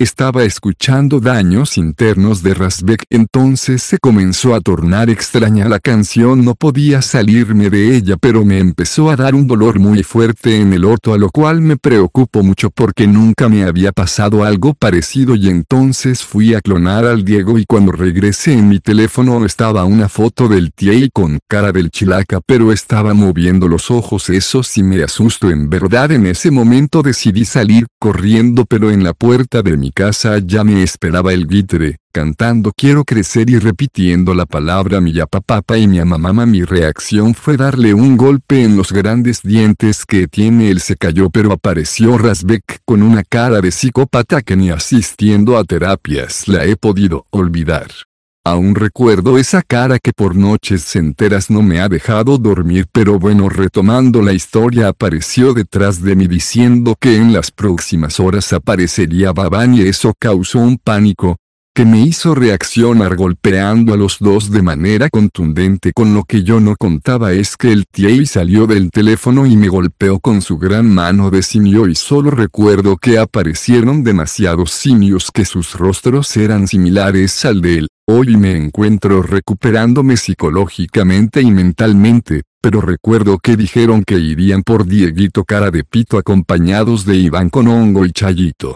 Estaba escuchando daños internos de Rasbeck entonces se comenzó a tornar extraña la canción no podía salirme de ella pero me empezó a dar un dolor muy fuerte en el orto a lo cual me preocupo mucho porque nunca me había pasado algo parecido y entonces fui a clonar al Diego y cuando regresé en mi teléfono estaba una foto del y con cara del chilaca pero estaba moviendo los ojos eso sí me asustó en verdad en ese momento decidí salir corriendo pero en la puerta de mi casa ya me esperaba el guitre, cantando quiero crecer y repitiendo la palabra mi papá y mi mamá mi reacción fue darle un golpe en los grandes dientes que tiene él se cayó pero apareció Rasbeck con una cara de psicópata que ni asistiendo a terapias la he podido olvidar. Aún recuerdo esa cara que por noches enteras no me ha dejado dormir pero bueno retomando la historia apareció detrás de mí diciendo que en las próximas horas aparecería Babán y eso causó un pánico, me hizo reaccionar golpeando a los dos de manera contundente con lo que yo no contaba es que el TIE salió del teléfono y me golpeó con su gran mano de simio y solo recuerdo que aparecieron demasiados simios que sus rostros eran similares al de él. Hoy me encuentro recuperándome psicológicamente y mentalmente, pero recuerdo que dijeron que irían por Dieguito cara de pito acompañados de Iván con hongo y Chayito.